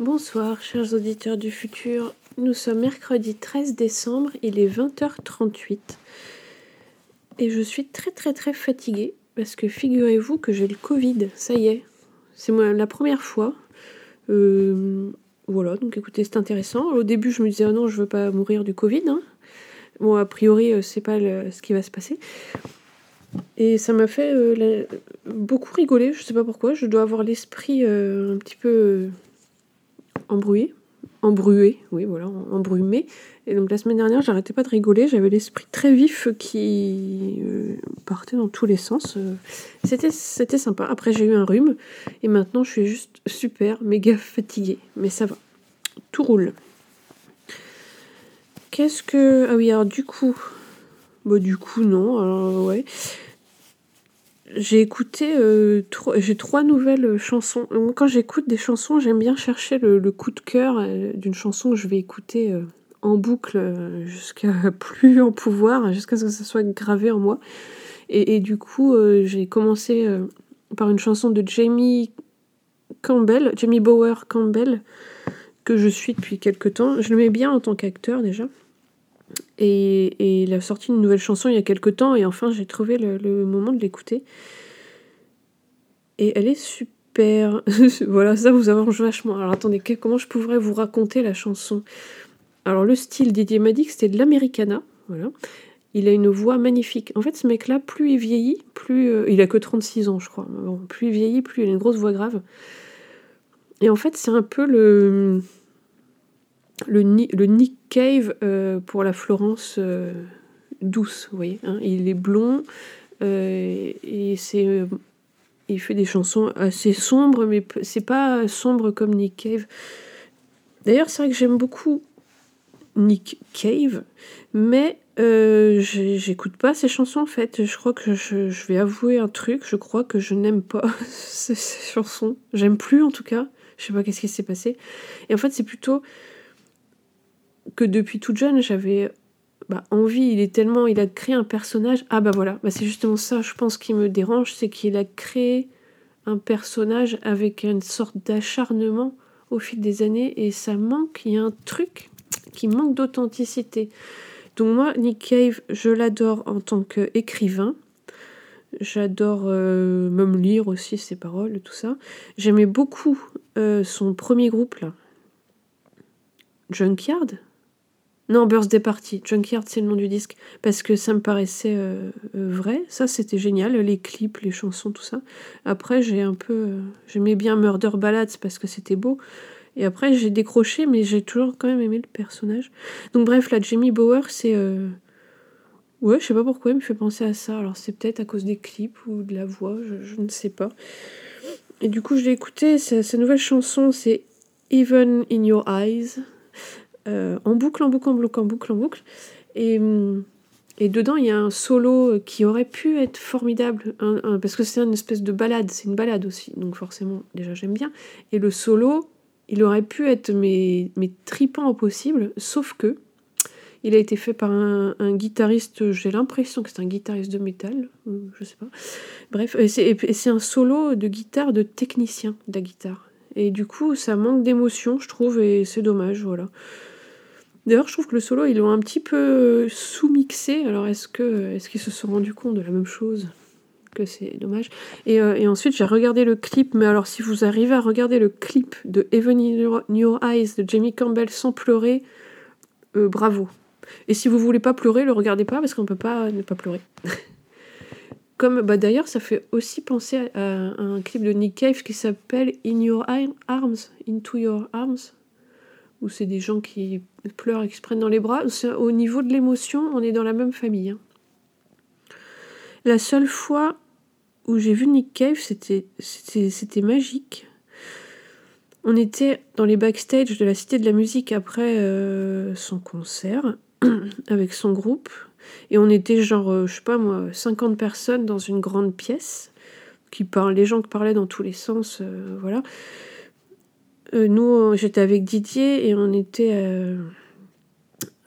Bonsoir, chers auditeurs du futur. Nous sommes mercredi 13 décembre, il est 20h38. Et je suis très très très fatiguée parce que figurez-vous que j'ai le Covid, ça y est. C'est moi la première fois. Euh, voilà, donc écoutez, c'est intéressant. Au début, je me disais, oh non, je veux pas mourir du Covid. hein. Bon, a priori, euh, c'est pas ce qui va se passer. Et ça m'a fait euh, beaucoup rigoler, je sais pas pourquoi. Je dois avoir l'esprit un petit peu embrouillé. Embrué, oui, voilà, em- embrumé. Et donc la semaine dernière, j'arrêtais pas de rigoler. J'avais l'esprit très vif qui euh, partait dans tous les sens. Euh, C'était, c'était sympa. Après, j'ai eu un rhume. Et maintenant, je suis juste super, méga fatiguée. Mais ça va. Tout roule. Qu'est-ce que. Ah oui, alors du coup. Bah, du coup, non. Alors, ouais. J'ai écouté. euh, trois- nouvelles chansons. Donc, Quand j'écoute des chansons, j'aime bien chercher le, coup de cœur euh, d'une chanson que je vais écouter euh, en boucle euh, jusqu'à plus en pouvoir, jusqu'à ce que ça soit gravé en moi. Et, du coup, euh, j'ai commencé euh, par une chanson de Jamie Campbell, Jamie Bower Campbell, que je suis depuis quelques temps. Je le mets bien en tant qu'acteur déjà. Et, il a sorti une nouvelle chanson il y a quelques temps, et enfin j'ai trouvé le, moment de l'écouter. Et elle est super. voilà, ça vous arrange vachement. Alors attendez, comment je pourrais vous raconter la chanson? Alors le style, Didier m'a dit que c'était de l'americana. Voilà. Il a une voix magnifique. En fait, ce mec-là, plus il vieillit, plus. euh, il a que 36 ans, je crois. Plus il vieillit, plus il a une grosse voix grave. Et en fait, c'est un peu le. Le, le Nick Cave euh, pour la Florence euh, douce, vous voyez. hein. Il est blond euh, et c'est. il fait des chansons assez sombres, mais c'est pas sombre comme Nick Cave. D'ailleurs, c'est vrai que j'aime beaucoup Nick Cave, mais j'écoute pas ces chansons en fait. Je crois que je, vais avouer un truc, je crois que je n'aime pas ces chansons. J'aime plus en tout cas. Je sais pas qu'est-ce qui s'est passé. Et en fait, c'est plutôt que depuis toute jeune, j'avais bah, envie. Il est tellement, il a créé un personnage. Ah bah voilà, bah, c'est justement ça, je pense, qui me dérange, c'est qu'il a créé un personnage avec une sorte d'acharnement au fil des années et ça manque. Il y a un truc qui manque d'authenticité. Donc moi, Nick Cave, je l'adore en tant qu'écrivain. J'adore euh, même lire aussi ses paroles, tout ça. J'aimais beaucoup euh, son premier groupe là. Junkyard Non, Birthday Party. Junkyard, c'est le nom du disque. Parce que ça me paraissait euh, euh, vrai. Ça, c'était génial. Les clips, les chansons, tout ça. Après, j'ai un peu. euh, J'aimais bien Murder Ballads parce que c'était beau. Et après, j'ai décroché, mais j'ai toujours quand même aimé le personnage. Donc, bref, là, Jamie Bauer, c'est. Ouais, je sais pas pourquoi, il me fait penser à ça. Alors, c'est peut-être à cause des clips ou de la voix, je, ne sais pas. Et du coup, je l'ai écouté. Sa nouvelle chanson, c'est Even in Your Eyes. Euh, en boucle, en boucle, en boucle, en boucle, en boucle. Et, hum, et dedans, il y a un solo qui aurait pu être formidable, parce que c'est une espèce de balade, c'est une balade aussi, donc forcément, déjà j'aime bien. Et le solo, il aurait pu être mais, mais tripant au possible, sauf que il a été fait par un, guitariste, j'ai l'impression que c'est un guitariste de métal, euh, je sais pas. Bref, et c'est un solo de guitare de technicien de la guitare. Et du coup, ça manque d'émotion, je trouve, et c'est dommage, voilà. D'ailleurs, je trouve que le solo, ils l'ont un petit peu sous-mixé. Alors, est-ce que est-ce qu'ils se sont rendus compte de la même chose Que c'est dommage? Et, euh, et ensuite, j'ai regardé le clip. Mais alors, si vous arrivez à regarder le clip de Even in Your, in Your Eyes de Jamie Campbell sans pleurer, euh, bravo. Et si vous voulez pas pleurer, le regardez pas parce qu'on peut pas ne pas pleurer. Comme bah d'ailleurs, ça fait aussi penser à, à un clip de Nick Cave qui s'appelle In Your Arms, Into Your Arms, où c'est des gens qui pleurent et qui se prennent dans les bras. Au niveau de l'émotion, on est dans la même famille. hein. La seule fois où j'ai vu Nick Cave, c'était magique. On était dans les backstage de la Cité de la Musique après euh, son concert avec son groupe. Et on était genre, euh, je sais pas moi, 50 personnes dans une grande pièce. Qui les gens qui parlaient dans tous les sens, euh, voilà. Euh, nous, euh, j'étais avec Didier et on était euh,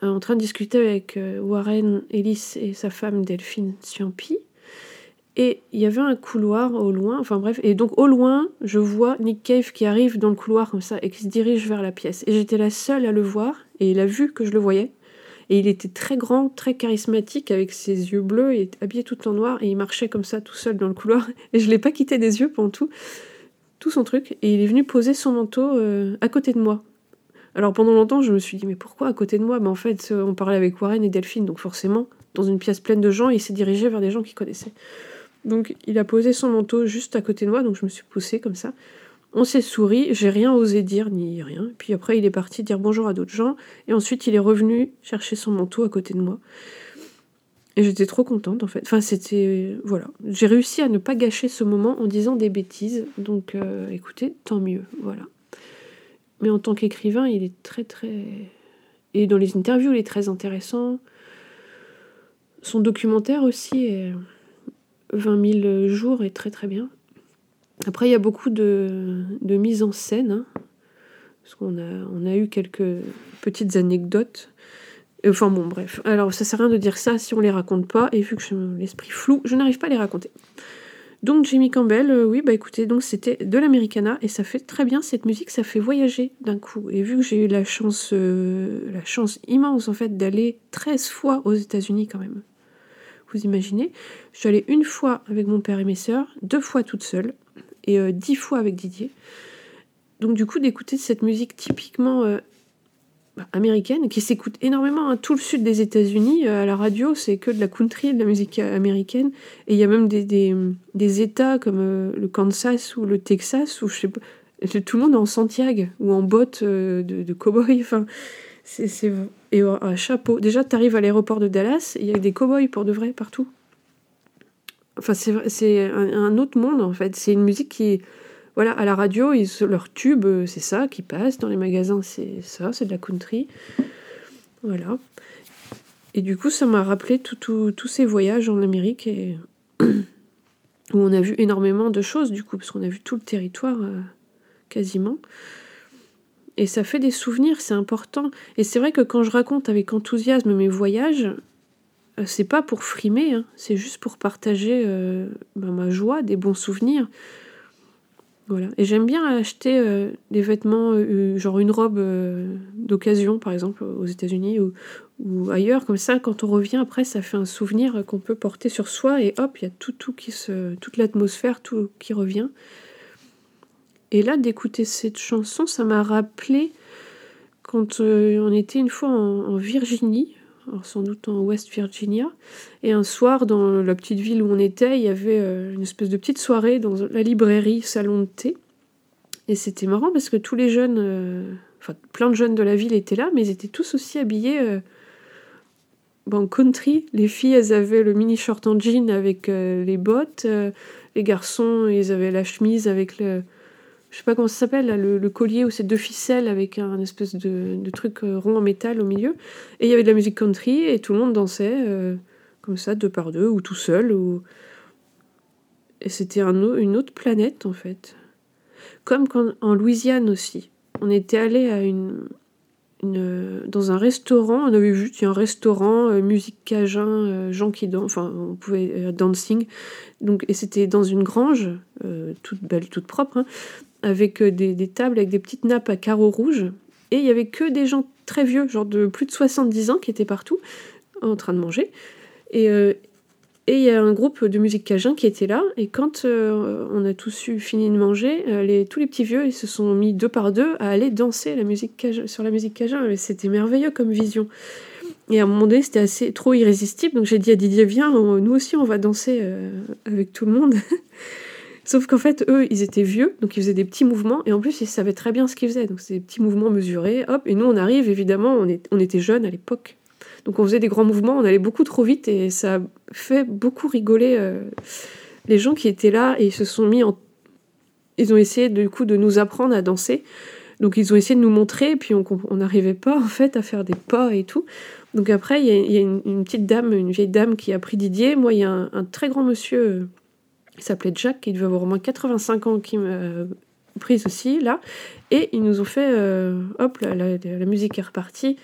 en train de discuter avec Warren Ellis et sa femme Delphine Ciampi. Et il y avait un couloir au loin, enfin bref, et donc au loin, je vois Nick Cave qui arrive dans le couloir comme ça et qui se dirige vers la pièce. Et j'étais la seule à le voir, et il a vu que je le voyais. Et il était très grand, très charismatique, avec ses yeux bleus, et habillé tout en noir, et il marchait comme ça tout seul dans le couloir. Et je l'ai pas quitté des yeux pendant tout, tout son truc. Et il est venu poser son manteau euh, à côté de moi. Alors pendant longtemps, je me suis dit, mais pourquoi à côté de moi? Mais en fait, euh, on parlait avec Warren et Delphine, donc forcément, dans une pièce pleine de gens, il s'est dirigé vers des gens qu'il connaissait. Donc il a posé son manteau juste à côté de moi, donc je me suis poussée comme ça. On s'est souri, j'ai rien osé dire ni rien. Puis après il est parti dire bonjour à d'autres gens, et ensuite il est revenu chercher son manteau à côté de moi. Et j'étais trop contente en fait. Enfin c'était... Voilà. J'ai réussi à ne pas gâcher ce moment en disant des bêtises. Donc euh, écoutez, tant mieux. Voilà. Mais en tant qu'écrivain, il est très très... Et dans les interviews, il est très intéressant. Son documentaire aussi est 20 000 jours est très très bien. Après, il y a beaucoup de, mise en scène, hein, parce qu'on a, on a eu quelques petites anecdotes. Enfin bon, bref. Alors, ça sert à rien de dire ça si on les raconte pas, et vu que j'ai l'esprit flou, je n'arrive pas à les raconter. Donc Jimmy Campbell, euh, oui, bah écoutez, donc c'était de l'Americana, et ça fait très bien cette musique, ça fait voyager d'un coup. Et vu que j'ai eu la chance, euh, la chance immense en fait d'aller 13 fois aux États-Unis quand même, vous imaginez. Je suis allée une fois avec mon père et mes sœurs, deux fois toute seule, et euh, dix fois avec Didier. Donc du coup, d'écouter cette musique typiquement américaine, qui s'écoute énormément, hein. tout le sud des États-Unis, euh, à la radio, c'est que de la country, de la musique américaine, et il y a même des, des, États comme le Kansas ou le Texas, où je sais pas, tout le monde est en Santiago, ou en botte de, de cow-boy, enfin... C'est et un chapeau. Déjà, tu arrives à l'aéroport de Dallas, il y a des cow-boys pour de vrai partout. Enfin, c'est un, autre monde en fait. C'est une musique qui. Voilà, à la radio, ils, leur tube, euh, c'est ça qui passe. Dans les magasins, c'est ça, c'est de la country. Voilà. Et du coup, ça m'a rappelé tous ces voyages en Amérique et où on a vu énormément de choses, du coup, parce qu'on a vu tout le territoire euh, quasiment. Et ça fait des souvenirs, c'est important. Et c'est vrai que quand je raconte avec enthousiasme mes voyages, euh, c'est pas pour frimer, hein. c'est juste pour partager bah, ma joie, des bons souvenirs. Et j'aime bien acheter euh, des vêtements, genre une robe d'occasion, par exemple, aux États-Unis ou, ailleurs. Comme ça, quand on revient après, ça fait un souvenir qu'on peut porter sur soi et hop, il y a tout, tout qui se, toute l'atmosphère, tout qui revient. Et là, d'écouter cette chanson, ça m'a rappelé quand euh, on était une fois en, Virginie, sans doute en West Virginia, et un soir, dans la petite ville où on était, il y avait euh, une espèce de petite soirée dans la librairie Salon de thé. Et c'était marrant parce que tous les jeunes, euh, enfin plein de jeunes de la ville étaient là, mais ils étaient tous aussi habillés en country. Les filles, elles avaient le mini short en jean avec les bottes. les garçons, ils avaient la chemise avec le, je sais pas comment ça s'appelle, le, collier où c'est deux ficelles avec un espèce de, truc euh, rond en métal au milieu. Et il y avait de la musique country et tout le monde dansait euh, comme ça, deux par deux, ou tout seul. Ou... Et c'était un, une autre planète en fait. Comme quand, en Louisiane aussi. On était allé à une, une, dans un restaurant, on avait vu un restaurant, euh, musique cajun, gens qui dansent, enfin on pouvait dancing, donc et c'était dans une grange toute belle, toute propre, hein avec euh, des, tables avec des petites nappes à carreaux rouges. Et il y avait que des gens très vieux, genre de plus de 70 ans, qui étaient partout en train de manger. Et euh, et il y a un groupe de musique cajun qui était là. Et quand euh, on a tous fini de manger, tous les petits vieux ils se sont mis deux par deux à aller danser la musique sur la musique cajun. C'était merveilleux comme vision. Et à un moment donné, c'était assez trop irrésistible. Donc j'ai dit à Didier, viens, nous aussi, on va danser avec tout le monde. Sauf qu'en fait, eux, ils étaient vieux, donc ils faisaient des petits mouvements, et en plus, ils savaient très bien ce qu'ils faisaient. Donc, c'est des petits mouvements mesurés, hop, et nous, on arrive, évidemment, on, est, on était jeunes à l'époque. Donc, on faisait des grands mouvements, on allait beaucoup trop vite, et ça a fait beaucoup rigoler euh, les gens qui étaient là, et ils se sont mis en. Ils ont essayé, du coup, de nous apprendre à danser. Donc, ils ont essayé de nous montrer, et puis on n'arrivait pas, en fait, à faire des pas et tout. Donc, après, il y a, une, petite dame, une vieille dame qui a pris Didier. Moi, il y a un, un très grand monsieur il s'appelait Jack, qui devait avoir au moins 85 ans, qui m'a prise aussi, là. Et ils nous ont fait, euh, hop, la, la, musique est repartie.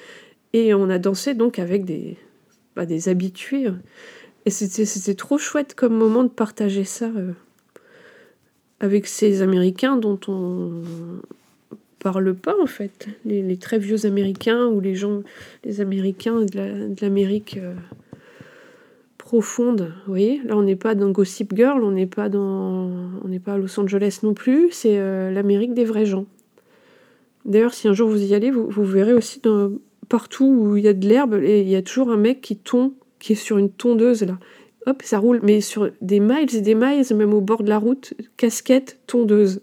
Et on a dansé donc avec des, bah, des habitués. Et c'était trop chouette comme moment de partager ça euh, avec ces Américains dont on parle pas en fait. Les, très vieux Américains ou les gens, les Américains de l'Amérique euh, profonde. Vous voyez, là on n'est pas dans Gossip Girl, on n'est pas dans, on n'est pas à Los Angeles non plus. C'est euh, l'Amérique des vrais gens. D'ailleurs, si un jour vous y allez, vous, vous verrez aussi dans, partout où il y a de l'herbe, il y a toujours un mec qui tond, qui est sur une tondeuse là. Hop, ça roule, mais sur des miles et des miles, même au bord de la route, casquette, tondeuse.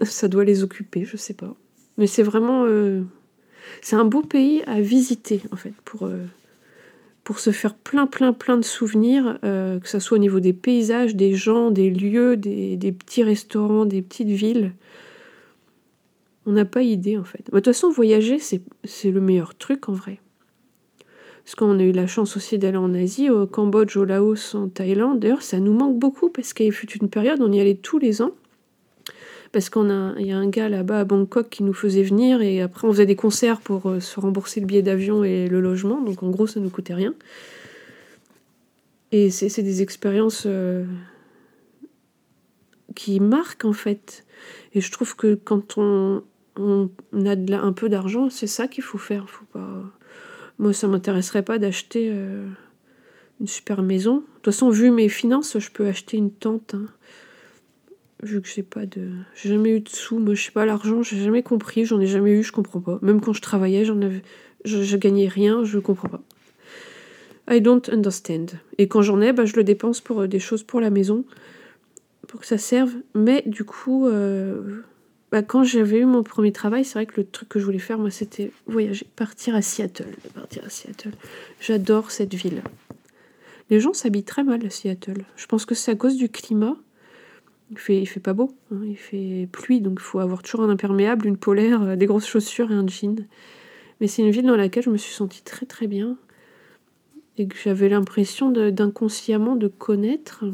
Ça doit les occuper, je sais pas. Mais c'est vraiment. Euh, c'est un beau pays à visiter, en fait, pour, euh, pour se faire plein, plein, plein de souvenirs, euh, que ce soit au niveau des paysages, des gens, des lieux, des, petits restaurants, des petites villes. On n'a pas idée en fait. De toute façon, voyager, c'est le meilleur truc en vrai. Parce qu'on a eu la chance aussi d'aller en Asie, au Cambodge, au Laos, en Thaïlande. D'ailleurs, ça nous manque beaucoup parce qu'il fut une période, on y allait tous les ans. Parce qu'on a, y a un gars là-bas à Bangkok qui nous faisait venir et après on faisait des concerts pour euh, se rembourser le billet d'avion et le logement. Donc en gros, ça ne nous coûtait rien. Et c'est des expériences euh, qui marquent en fait. Et je trouve que quand on, on a un peu d'argent, c'est ça qu'il faut faire. Faut. Moi, ça m'intéresserait pas d'acheter euh, une super maison. De toute façon, vu mes finances, je peux acheter une tente. Hein. Vu que j'ai pas de. J'ai jamais eu de sous. Moi, je sais pas, l'argent, j'ai jamais compris. J'en ai jamais eu, je comprends pas. Même quand je travaillais, j'en avais... je, je gagnais rien, je comprends pas. I don't understand. Et quand j'en ai, bah, je le dépense pour euh, des choses pour la maison, pour que ça serve. Mais du coup, euh, bah, quand j'avais eu mon premier travail, c'est vrai que le truc que je voulais faire, moi, c'était voyager, partir à Seattle. Partir à Seattle. J'adore cette ville. Les gens s'habillent très mal à Seattle. Je pense que c'est à cause du climat. Il fait, fait pas beau, hein. il fait pluie, donc il faut avoir toujours un imperméable, une polaire, euh, des grosses chaussures et un jean. Mais c'est une ville dans laquelle je me suis sentie très très bien et que j'avais l'impression d'inconsciemment de connaître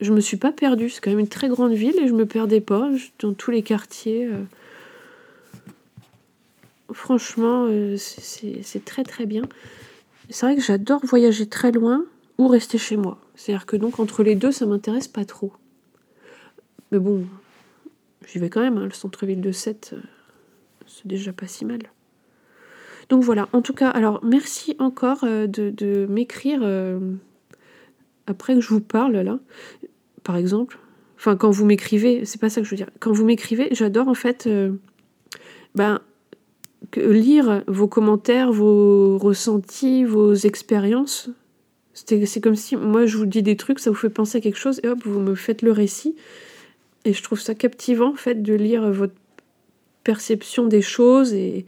je me suis pas perdue. C'est quand même une très grande ville et je me perdais pas dans tous les quartiers. Euh. Franchement, euh, c'est très très bien. C'est vrai que j'adore voyager très loin ou rester chez moi. C'est-à-dire que donc entre les deux, ça m'intéresse pas trop. Mais bon, j'y vais quand même. Hein. Le centre-ville de Sète, euh, c'est déjà pas si mal. Donc voilà, en tout cas, alors merci encore de, m'écrire après que je vous parle là par exemple. Enfin, quand vous m'écrivez, c'est pas ça que je veux dire. Quand vous m'écrivez, j'adore en fait euh, ben, lire vos commentaires, vos ressentis, vos expériences. C'est comme si moi je vous dis des trucs, ça vous fait penser à quelque chose et hop, vous me faites le récit. Et je trouve ça captivant en fait de lire votre perception des choses et,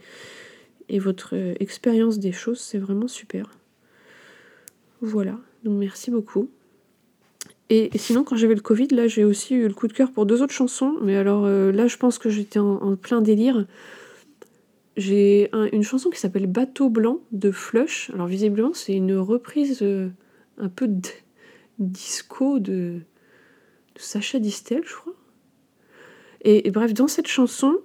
et votre expérience des choses. C'est vraiment super. Voilà, donc merci beaucoup. Et, sinon, quand j'avais le Covid, là, j'ai aussi eu le coup de cœur pour deux autres chansons. Mais alors euh, là, je pense que j'étais en, plein délire. J'ai une chanson qui s'appelle Bateau blanc de Flush. Alors visiblement, c'est une reprise euh, un peu disco de, Sacha Distel, je crois. Et, bref, dans cette chanson,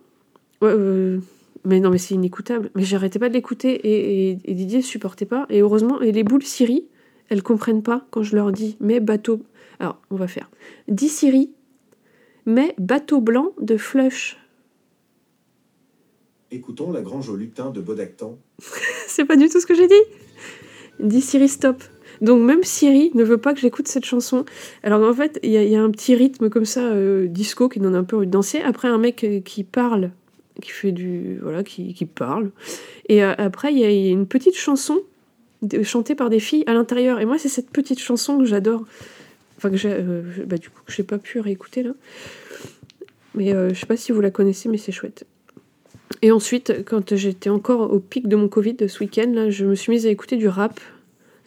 euh, mais non, mais c'est inécoutable. Mais j'arrêtais pas de l'écouter et, et, et, Didier supportait pas. Et heureusement, et les boules Siri, elles comprennent pas quand je leur dis mais bateau. Alors, on va faire. Dis Siri, mais bateau blanc de Flush. Écoutons la grange au lutin de Bodactan. C'est pas du tout ce que j'ai dit. Dis Siri, stop. Donc même Siri ne veut pas que j'écoute cette chanson. Alors en fait, il y, a un petit rythme comme ça, euh, disco, qui donne un peu envie de danser. Après, un mec euh, qui parle, qui fait du... Voilà, qui, parle. Et euh, après, il y, a une petite chanson chantée par des filles à l'intérieur. Et moi, c'est cette petite chanson que j'adore. Enfin, que j'ai, bah, du coup, que j'ai pas pu réécouter là. Mais je sais pas si vous la connaissez, mais c'est chouette. Et ensuite, quand j'étais encore au pic de mon Covid ce week-end, là, je me suis mise à écouter du rap.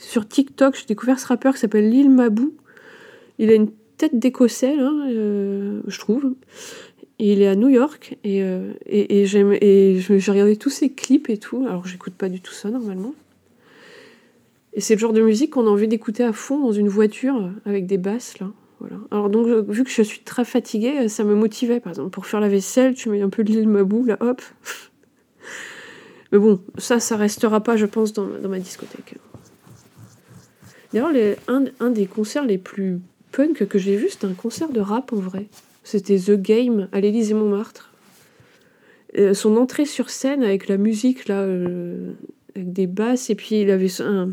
Sur TikTok, j'ai découvert ce rappeur qui s'appelle Lil Mabou. Il a une tête d'écossais, euh, je trouve. Il est à New York. Et, et, et, j'ai regardé tous ses clips et tout. Alors, j'écoute pas du tout ça normalement. Et c'est le genre de musique qu'on a envie d'écouter à fond dans une voiture avec des basses là. Voilà. Alors donc vu que je suis très fatiguée, ça me motivait par exemple pour faire la vaisselle, tu mets un peu de l'île Mabou là, hop. Mais bon, ça, ça restera pas, je pense, dans ma discothèque. D'ailleurs, un, des concerts les plus punk que j'ai vu, c'était un concert de rap en vrai. C'était The Game à l'Élysée Montmartre. Euh, son entrée sur scène avec la musique, là, euh, avec des basses, et puis il avait un,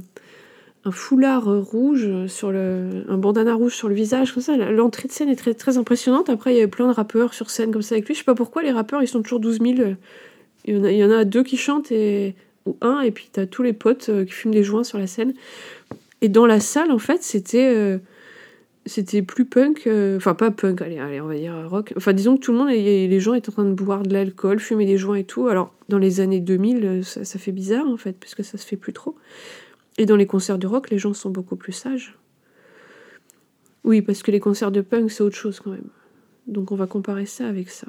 foulard rouge, sur le, un bandana rouge sur le visage, comme ça. L'entrée de scène est très, impressionnante. Après, il y avait plein de rappeurs sur scène comme ça avec lui. Je sais pas pourquoi les rappeurs, ils sont toujours 12 000. Il y en a, deux qui chantent, et, ou un, et puis tu as tous les potes euh, qui fument des joints sur la scène. Et dans la salle, en fait, c'était c'était plus punk, euh, enfin pas punk, allez, allez, on va dire rock. Enfin, disons que tout le monde, les gens étaient en train de boire de l'alcool, fumer des joints et tout. Alors, dans les années 2000, euh, ça, fait bizarre en fait, puisque ça se fait plus trop. Et dans les concerts de rock, les gens sont beaucoup plus sages. Oui, parce que les concerts de punk, c'est autre chose quand même. Donc, on va comparer ça avec ça.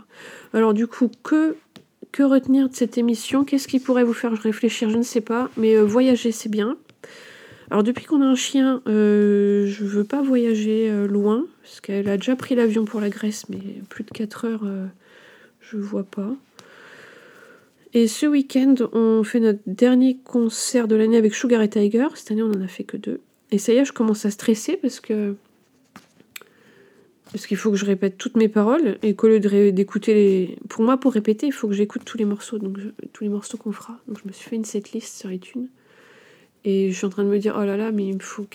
Alors, du coup, que, que retenir de cette émission? Qu'est-ce qui pourrait vous faire réfléchir? Je ne sais pas, mais euh, voyager, c'est bien. Alors depuis qu'on a un chien, euh, je veux pas voyager euh, loin, parce qu'elle a déjà pris l'avion pour la Grèce, mais plus de 4 heures, euh, je vois pas. Et ce week-end, on fait notre dernier concert de l'année avec Sugar et Tiger. Cette année, on en a fait que deux. Et ça y est, je commence à stresser parce que parce qu'il faut que je répète toutes mes paroles et qu'au lieu d'écouter les... Pour moi, pour répéter, il faut que j'écoute tous les morceaux, donc tous les morceaux qu'on fera. Donc je me suis fait une setlist sur iTunes. Et je suis en train de me dire, oh là là, mais il faut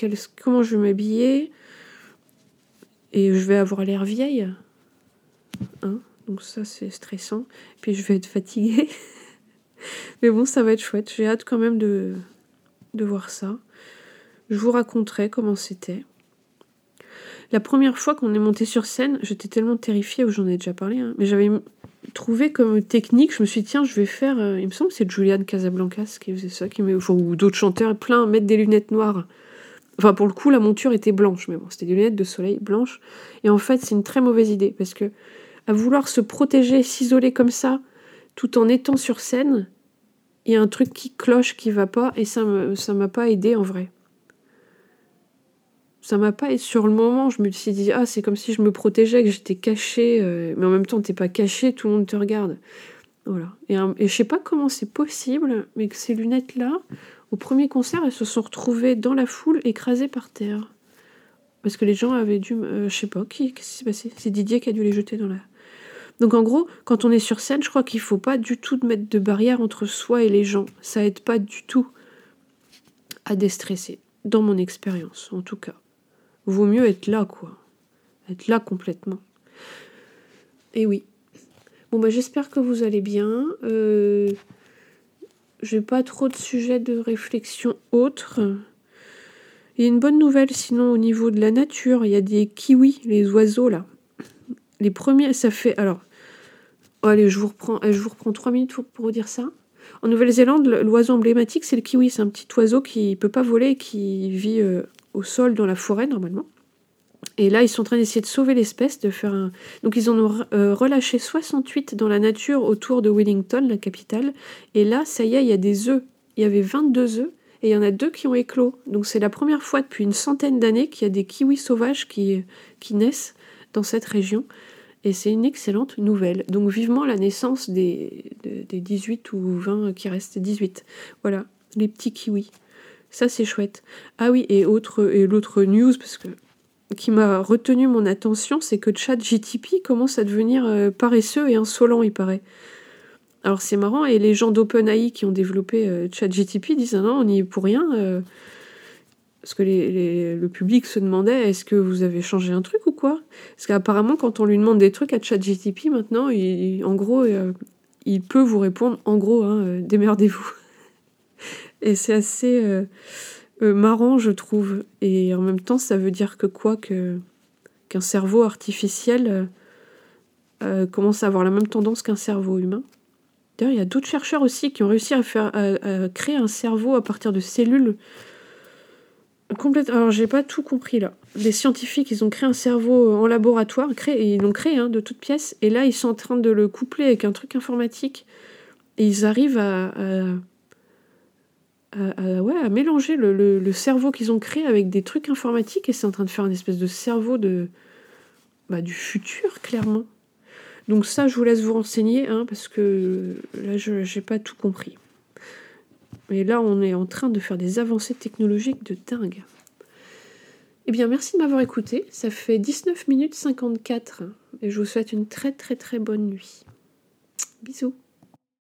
comment je vais m'habiller Et je vais avoir l'air vieille. Hein Donc ça, c'est stressant. Puis je vais être fatiguée. mais bon, ça va être chouette. J'ai hâte quand même de, voir ça. Je vous raconterai comment c'était. La première fois qu'on est monté sur scène, j'étais tellement terrifiée, j'en ai déjà parlé, hein, mais j'avais trouvé comme technique, je me suis dit, tiens, je vais faire, euh, il me semble que c'est Julian Casablancas qui faisait ça, qui met, ou d'autres chanteurs, plein, mettre des lunettes noires. Enfin, pour le coup, la monture était blanche, mais bon, c'était des lunettes de soleil blanches. Et en fait, c'est une très mauvaise idée, parce que à vouloir se protéger, s'isoler comme ça, tout en étant sur scène, il y a un truc qui cloche, qui va pas, et ça ne m'a pas aidé en vrai ça m'a pas. Et sur le moment, je me suis dit, ah, c'est comme si je me protégeais, que j'étais cachée. Euh, mais en même temps, t'es pas caché, tout le monde te regarde. Voilà. Et, je sais pas comment c'est possible, mais que ces lunettes-là, au premier concert, elles se sont retrouvées dans la foule, écrasées par terre. Parce que les gens avaient dû. Euh, je sais pas, qui, qu'est-ce qui s'est passé? C'est Didier qui a dû les jeter dans la. Donc en gros, quand on est sur scène, je crois qu'il faut pas du tout mettre de barrière entre soi et les gens. Ça aide pas du tout à déstresser, dans mon expérience en tout cas vaut mieux être là, quoi. Être là complètement. Et oui. Bon, bah, j'espère que vous allez bien. Euh, J'ai pas trop de sujets de réflexion autres. Il y a une bonne nouvelle sinon au niveau de la nature. Il y a des kiwis, les oiseaux là. Les premiers, ça fait. Alors, allez, je vous reprends, je vous reprends trois minutes pour, pour vous dire ça. En Nouvelle-Zélande, l'oiseau emblématique, c'est le kiwi. C'est un petit oiseau qui ne peut pas voler, qui vit euh, au sol dans la forêt normalement. Et là, ils sont en train d'essayer de sauver l'espèce, de faire un. Donc, ils en ont euh, relâché 68 dans la nature autour de Wellington, la capitale. Et là, ça y est, il y a des œufs. Il y avait 22 œufs et il y en a deux qui ont éclos. Donc, c'est la première fois depuis une centaine d'années qu'il y a des kiwis sauvages qui, qui naissent dans cette région. Et c'est une excellente nouvelle. Donc, vivement la naissance des, des 18 ou 20 qui restent. 18. Voilà, les petits kiwis. Ça, c'est chouette. Ah oui, et, autre, et l'autre news, parce que qui m'a retenu mon attention, c'est que ChatGTP commence à devenir euh, paresseux et insolent, il paraît. Alors c'est marrant, et les gens d'OpenAI qui ont développé euh, ChatGTP disent ah non, on n'y est pour rien. Euh, parce que le public se demandait est-ce que vous avez changé un truc ou quoi? Parce qu'apparemment, quand on lui demande des trucs à ChatGTP maintenant, en gros, il peut vous répondre en gros, hein, démerdez-vous. Et c'est assez euh, euh, marrant, je trouve. Et en même temps, ça veut dire que quoi qu'un cerveau artificiel euh, commence à avoir la même tendance qu'un cerveau humain. D'ailleurs, il y a d'autres chercheurs aussi qui ont réussi à, faire, créer un cerveau à partir de cellules complètement. Alors, j'ai pas tout compris là. Les scientifiques, ils ont créé un cerveau en laboratoire, créé, ils l'ont créé hein, de toutes pièces, et là, ils sont en train de le coupler avec un truc informatique, et ils arrivent à, ouais, à mélanger le, cerveau qu'ils ont créé avec des trucs informatiques et c'est en train de faire une espèce de cerveau de, bah, du futur, clairement. Donc ça, je vous laisse vous renseigner, hein, parce que là, je n'ai pas tout compris. Mais là, on est en train de faire des avancées technologiques de dingue. Eh bien, merci de m'avoir écouté. Ça fait 19 minutes 54 et je vous souhaite une très très très bonne nuit. Bisous.